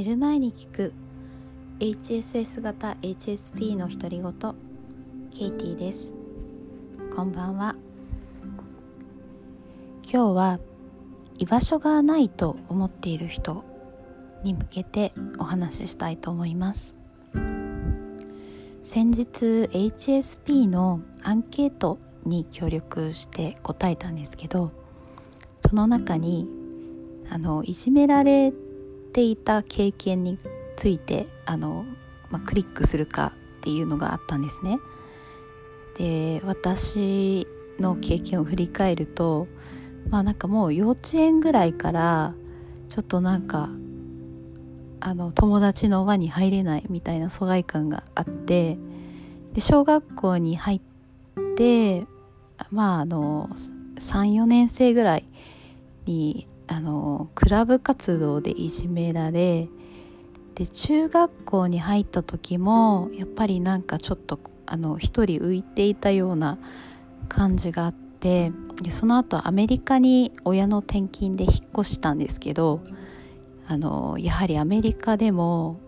寝る前に聞く。HSS 型 HSP の独り言。ケイティです。こんばんは。今日は居場所がないと思っている人に向けてお話ししたいと思います。先日 HSP のアンケートに協力して答えたんですけどその中にあのいじめられてていた経験についてあの、まあ、クリックするかっていうのがあったんですね。で私の経験を振り返るとまあなんかもう幼稚園ぐらいからちょっとなんかあの友達の輪に入れないみたいな疎外感があってで小学校に入ってまああの34年生ぐらいにあのクラブ活動でいじめられで中学校に入った時もやっぱりなんかちょっとあの一人浮いていたような感じがあってでその後アメリカに親の転勤で引っ越したんですけどあのやはりアメリカでも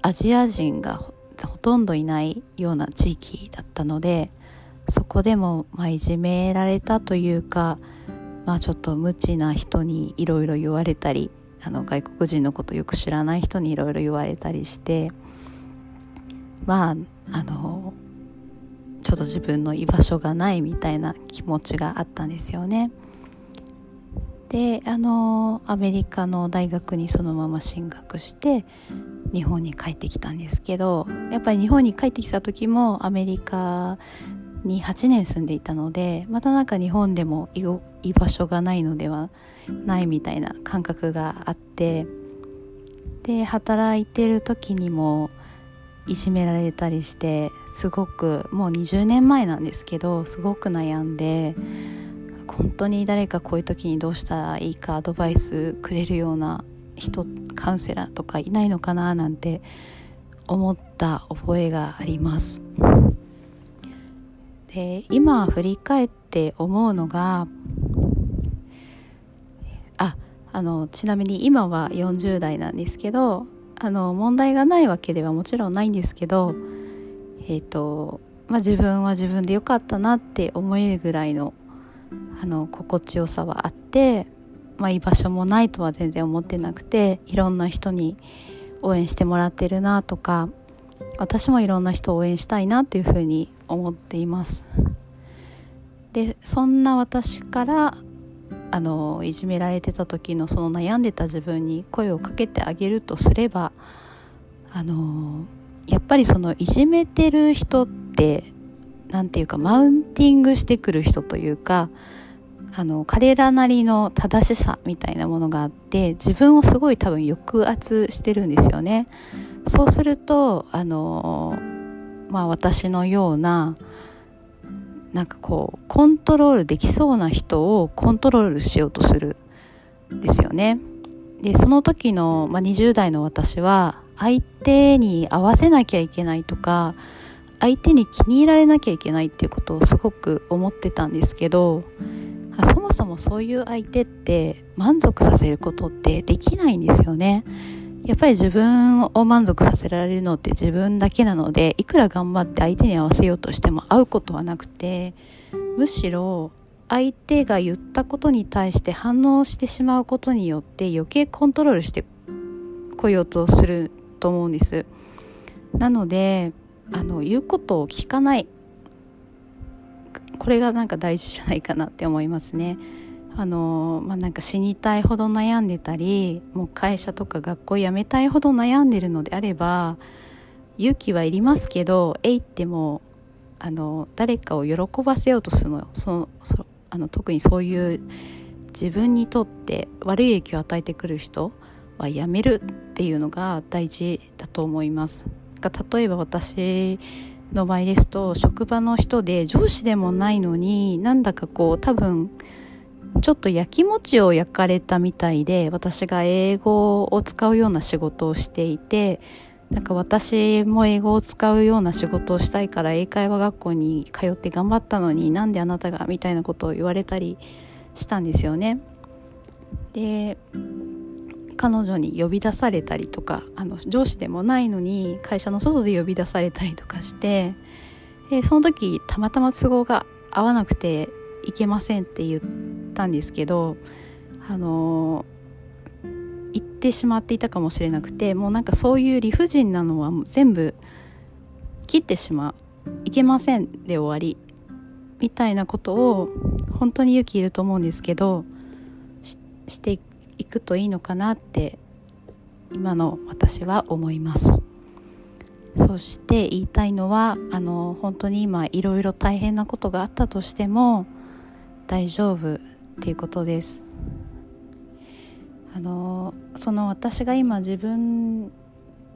アジア人がほとんどいないような地域だったのでそこでも、まあ、いじめられたというかまあちょっと無知な人にいろいろ言われたりあの外国人のことよく知らない人にいろいろ言われたりしてまああのちょっと自分の居場所がないみたいな気持ちがあったんですよね。であのアメリカの大学にそのまま進学して日本に帰ってきたんですけどやっぱり日本に帰ってきた時もアメリカに8年住んでいたのでまたなんか日本でも居場所がないのではないみたいな感覚があってで働いてる時にもいじめられたりしてすごくもう20年前なんですけどすごく悩んで本当に誰かこういう時にどうしたらいいかアドバイスくれるような人カウンセラーとかいないのかななんて思った覚えがあります。で今振り返って思うのがああのちなみに今は40代なんですけどあの問題がないわけではもちろんないんですけどえっ、ー、とまあ自分は自分で良かったなって思えるぐらいのあの心地よさはあって、まあ、居場所もないとは全然思ってなくていろんな人に応援してもらってるなとか私もいろんな人を応援したいなというふうに思っていますでそんな私からあのいじめられてた時のその悩んでた自分に声をかけてあげるとすればあのやっぱりそのいじめてる人って何て言うかマウンティングしてくる人というかあの彼らなりの正しさみたいなものがあって自分をすごい多分抑圧してるんですよね。そうするとあのまあ私のようななんかこうコントロールできそうな人をコントロールしようとするんですよね。でその時の、まあ、20代の私は相手に合わせなきゃいけないとか相手に気に入られなきゃいけないっていうことをすごく思ってたんですけどそもそもそういう相手って満足させることってできないんですよね。やっぱり自分を満足させられるのって自分だけなのでいくら頑張って相手に合わせようとしても合うことはなくてむしろ相手が言ったことに対して反応してしまうことによって余計コントロールしてこようとすると思うんです。なのであの言うことを聞かない。これがなんか大事じゃないかなって思いますね。あのまあ、なんか死にたいほど悩んでたりもう会社とか学校辞めたいほど悩んでるのであれば勇気はいりますけどえいってもあの誰かを喜ばせようとするのそそあの特にそういう自分にとって悪い影響を与えてくる人はやめるっていうのが大事だと思います。例えば私の場合ですと職場の人で上司でもないのになんだかこう多分ちょっと焼き餅を焼かれたみたいで私が英語を使うような仕事をしていてなんか私も英語を使うような仕事をしたいから英会話学校に通って頑張ったのになんであなたがみたいなことを言われたりしたんですよね。で彼女に呼び出されたりとかあの上司でもないのに会社の外で呼び出されたりとかしてでその時たまたま都合が合わなくて行けませんって言ったんですけどあの行ってしまっていたかもしれなくてもうなんかそういう理不尽なのは全部切ってしまういけませんで終わりみたいなことを本当に勇気いると思うんですけどしていくといいのかなって今の私は思います。そして言いたいのはあの本当に今いろいろ大変なことがあったとしても大丈夫っていうことです。あのその私が今自分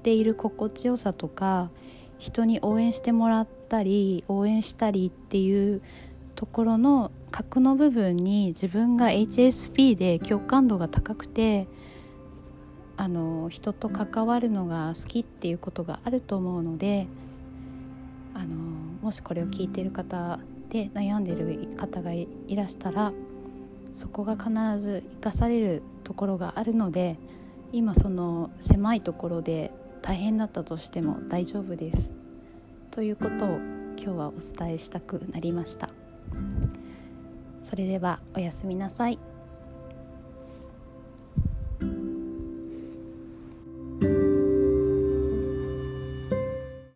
でいる心地よさとか人に応援してもらったり応援したりっていうところの核の部分に自分が HSP で共感度が高くてあの人と関わるのが好きっていうことがあると思うのであのもしこれを聞いてる方で悩んでる方がいらしたらそこが必ず生かされるところがあるので今その狭いところで大変だったとしても大丈夫です。ということを今日はお伝えしたくなりました。それではおやすみなさい。